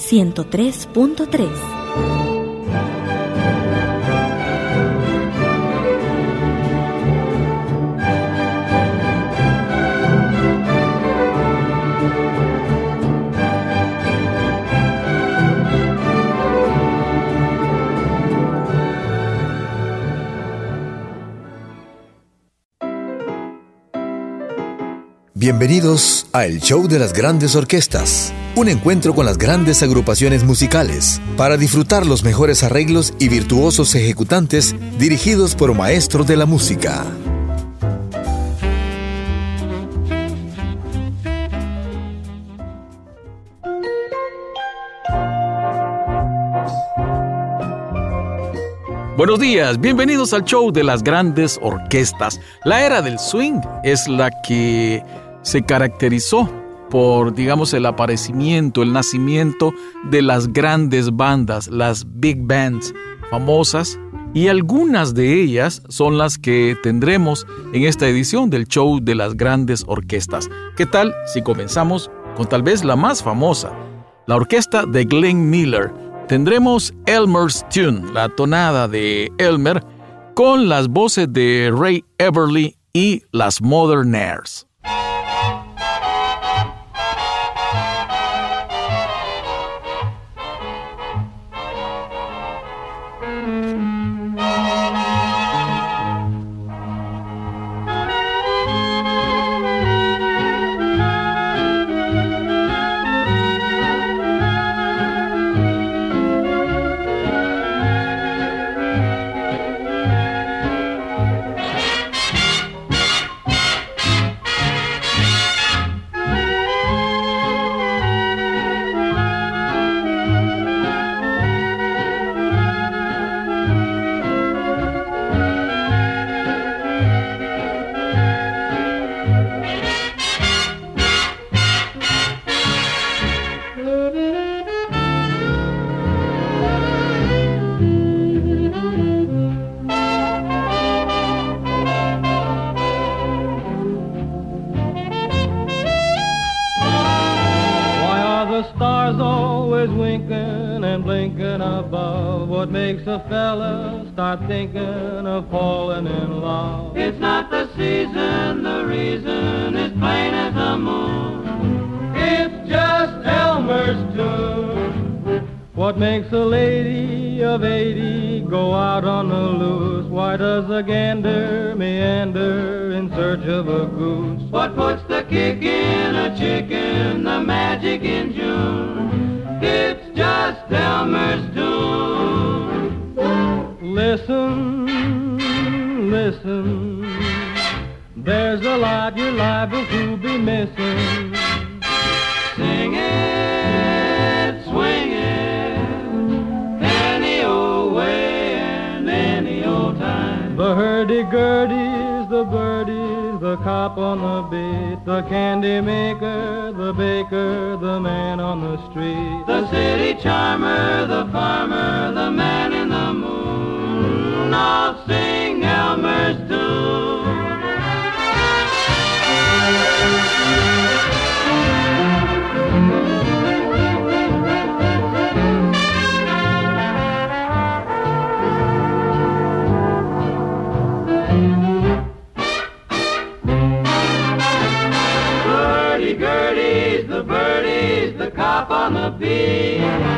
103.3. Bienvenidos a El Show de las Grandes Orquestas, un encuentro con las grandes agrupaciones musicales para disfrutar los mejores arreglos y virtuosos ejecutantes dirigidos por maestros de la música. Buenos días, bienvenidos al show de las grandes orquestas. La era del swing es la que se caracterizó por, digamos, el aparecimiento, el nacimiento de las grandes bandas, las big bands famosas, y algunas de ellas son las que tendremos en esta edición del show de las grandes orquestas. ¿Qué tal si comenzamos con tal vez la más famosa, la orquesta de Glenn Miller? Tendremos Elmer's Tune, la tonada de Elmer, con las voces de Ray Everly y las Modernaires. Thinking of falling in love. It's not the season, the reason is plain as the moon. It's just Elmer's tune. What makes a lady of 80 go out on the loose? Why does a gander meander in search of a goose? What puts the kick in a chicken, the magic in June? It's just Elmer's tune. Listen, listen. There's a lot you're liable to be missing. Sing it, swing it, any old way and any old time. The hurdy-gurdy's the birdies, the cop on the beat, the candy maker, the baker, the man on the street, the city charmer, the farmer, the man in now sing Elmer's tune. Hurdy-gurdy's the birdies, the cop on the beat.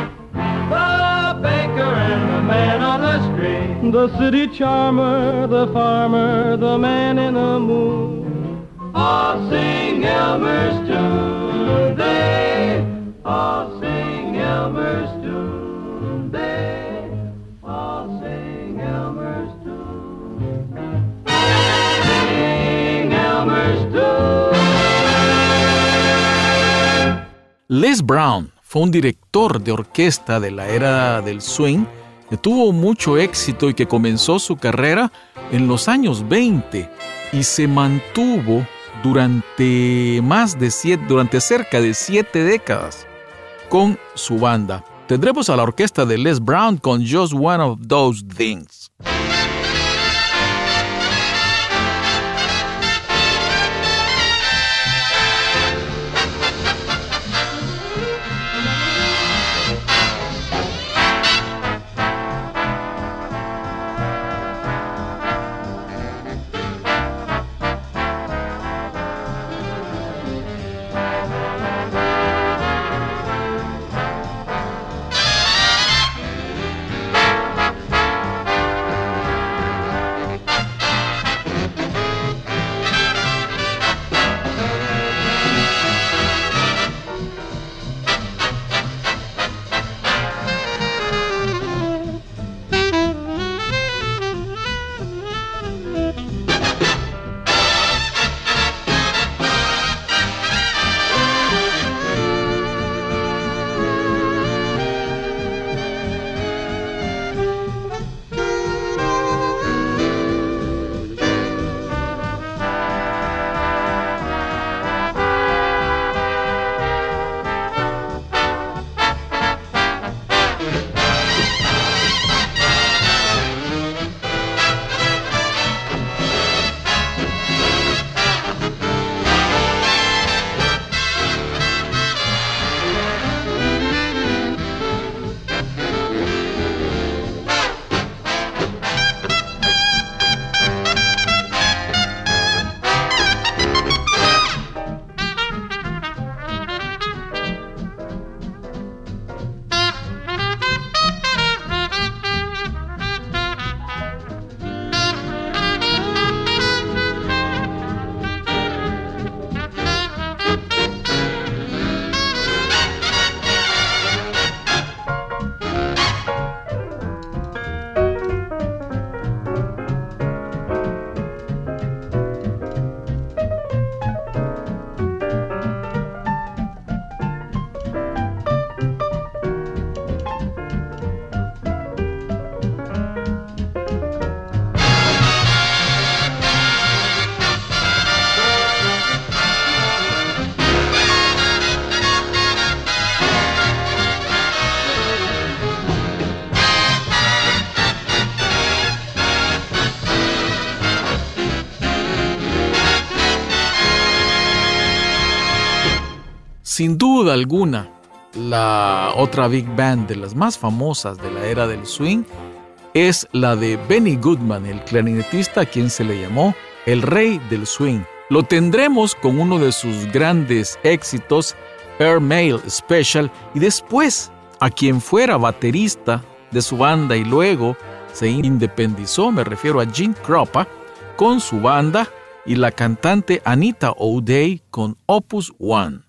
The city charmer, the farmer, the man in the moon. All sing Elmer's tune. They all sing Elmer's tune. They all sing Elmer's tune. Sing Elmer's tune. Liz Brown fue un director de orquesta de la era del swing tuvo mucho éxito y que comenzó su carrera en los años 20 y se mantuvo durante más de siete, durante cerca de siete décadas con su banda. Tendremos a la orquesta de Les Brown con Just One of Those Things. Sin duda alguna, la otra big band de las más famosas de la era del swing es la de Benny Goodman, el clarinetista a quien se le llamó el rey del swing. Lo tendremos con uno de sus grandes éxitos, Air Mail Special, y después a quien fuera baterista de su banda y luego se independizó, me refiero a Gene Croppa, con su banda y la cantante Anita O'Day con Opus One.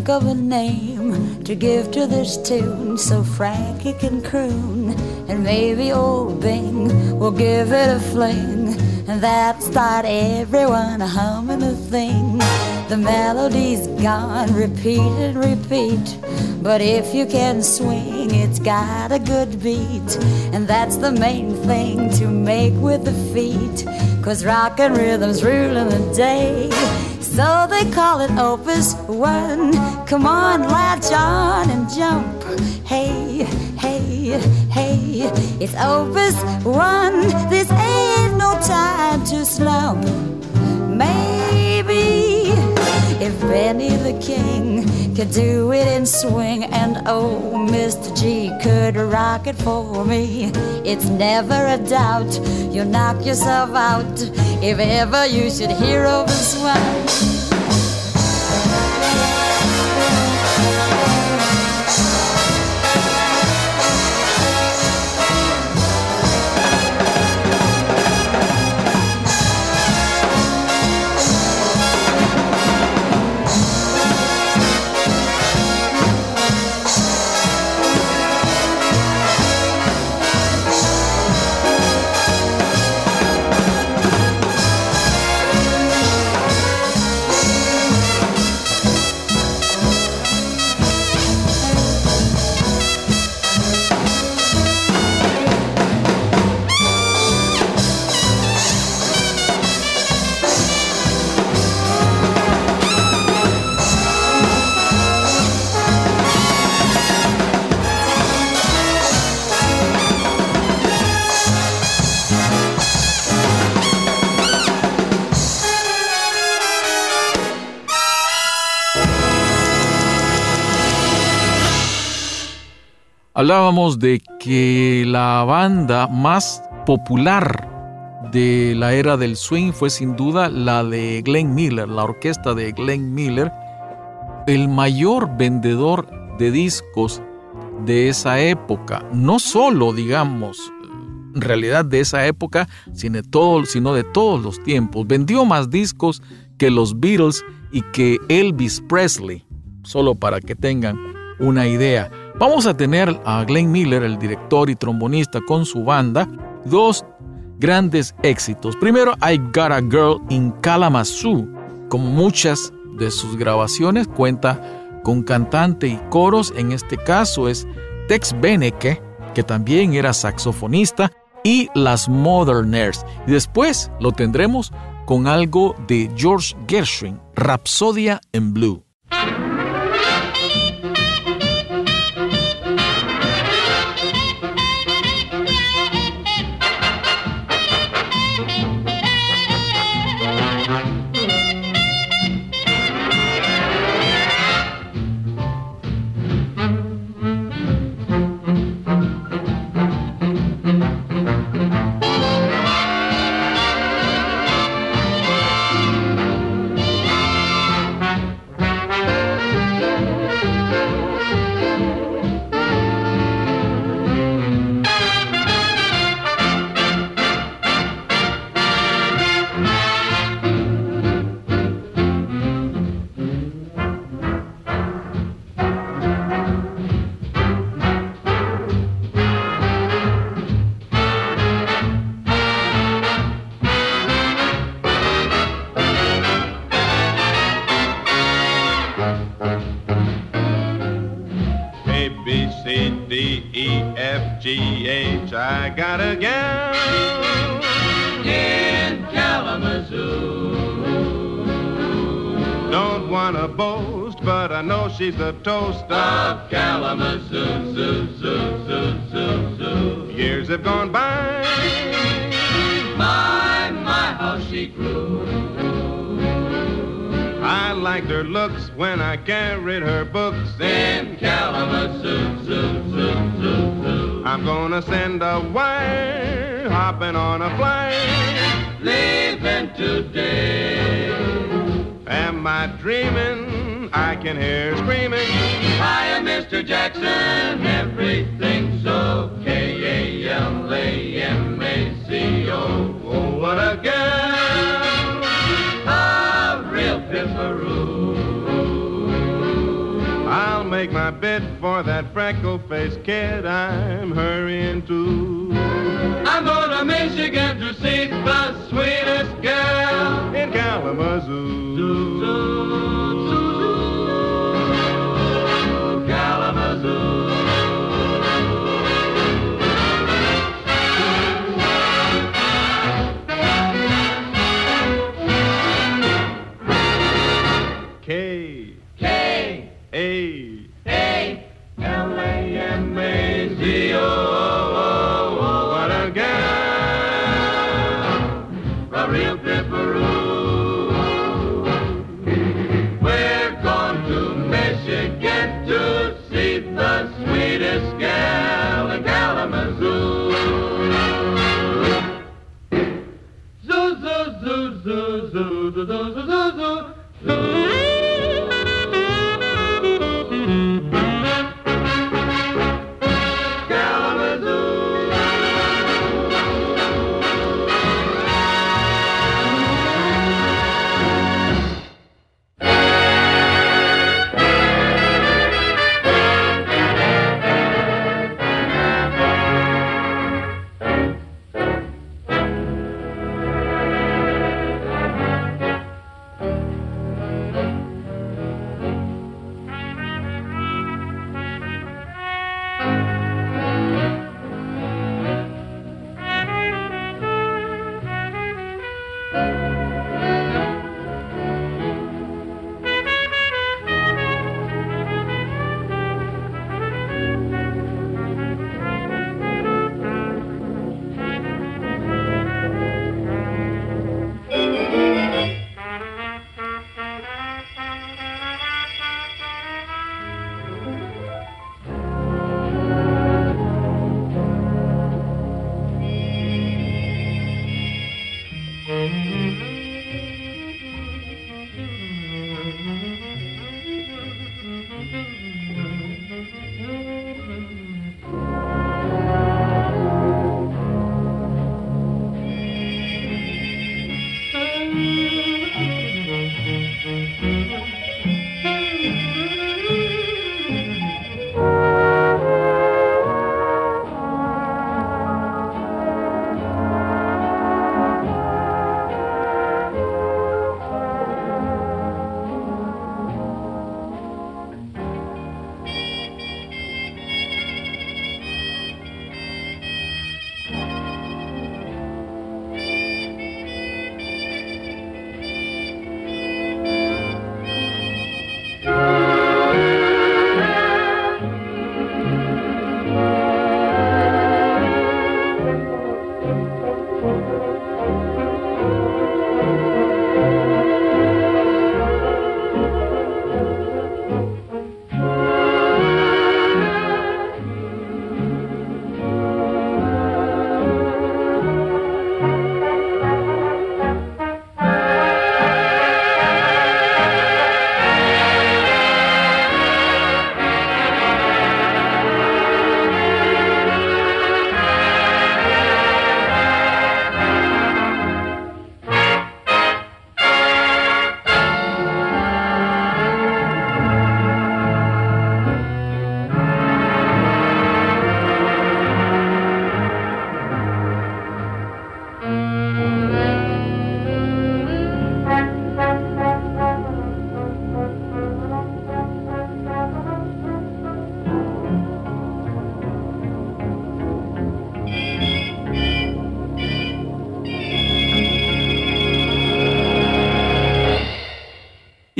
Think of a name to give to this tune so Frankie can croon. And maybe old Bing will give it a fling, and that'll start everyone humming a thing. The melody's gone, repeat and repeat. But if you can swing, it's got a good beat. And that's the main thing to make with the feet. Cause rockin' rhythm's ruling the day. So they call it Opus One. Come on, latch on and jump. Hey, hey, hey, it's Opus One. This ain't no time to slump. Maybe if Benny the King could do it in swing, and oh, Mr. G could rock it for me, it's never a doubt you'll knock yourself out if ever you should hear Opus One. Hablábamos de que la banda más popular de la era del swing fue sin duda la de Glenn Miller, la orquesta de Glenn Miller, el mayor vendedor de discos de esa época, no solo digamos en realidad de esa época, sino de, sino de todos los tiempos. Vendió más discos que los Beatles y que Elvis Presley, solo para que tengan una idea. Vamos a tener a Glenn Miller, el director y trombonista, con su banda, dos grandes éxitos. Primero, I Got a Girl in Kalamazoo. Como muchas de sus grabaciones, cuenta con cantante y coros. En este caso es Tex Beneke, que también era saxofonista, y las Moderners. Y después lo tendremos con algo de George Gershwin, Rhapsodia en Blue. Got a gal in Kalamazoo. Don't wanna boast, but I know she's the toast of Kalamazoo. Zoo, zoo, zoo, zoo, zoo. Years have gone by. My, my, how she grew. I liked her looks when I carried her books in Kalamazoo. Zoo, zoo, zoo, zoo. I'm gonna send a wire, hopping on a plane, leaving today. Am I dreaming? I can hear screaming. Hiya, Mr. Jackson, everything's okay. A-L-A-M-A-C-O. Oh, what a girl! Make my bid for that freckle-faced kid I'm hurrying to. I'm going to Michigan to see the sweetest girl in Kalamazoo.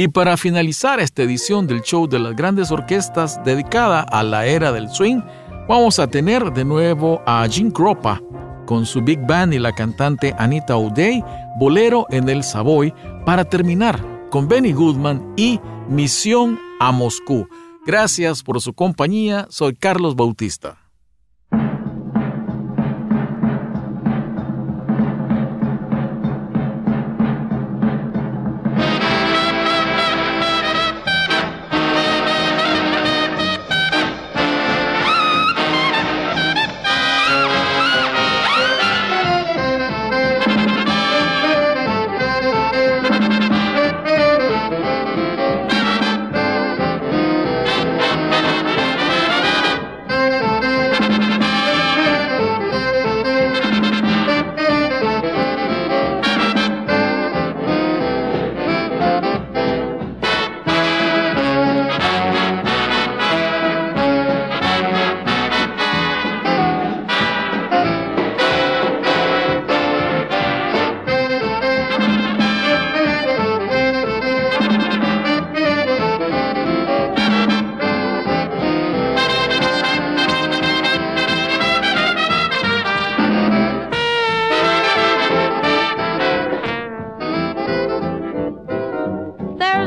Y para finalizar esta edición del show de las grandes orquestas dedicada a la era del swing, vamos a tener de nuevo a Jim Croppa con su big band y la cantante Anita O'Day, Bolero en el Savoy, para terminar con Benny Goodman y Misión a Moscú. Gracias por su compañía, soy Carlos Bautista.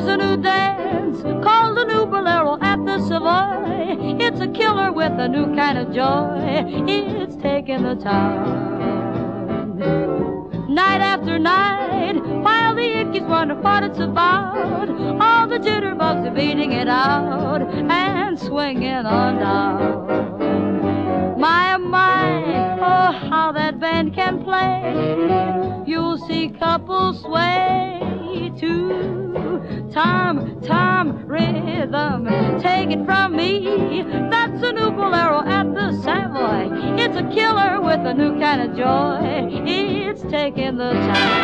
There's a new dance called the new bolero at the Savoy. It's a killer with a new kind of joy. It's taking the town. Night after night, while the Yankees wonder what it's about, all the jitterbugs are beating it out and swinging on down. My, my, oh, how that band can play. You'll see couples sway to time, time, rhythm. Take it from me, that's a new bolero at the Savoy. It's a killer with a new kind of joy. It's taking the time.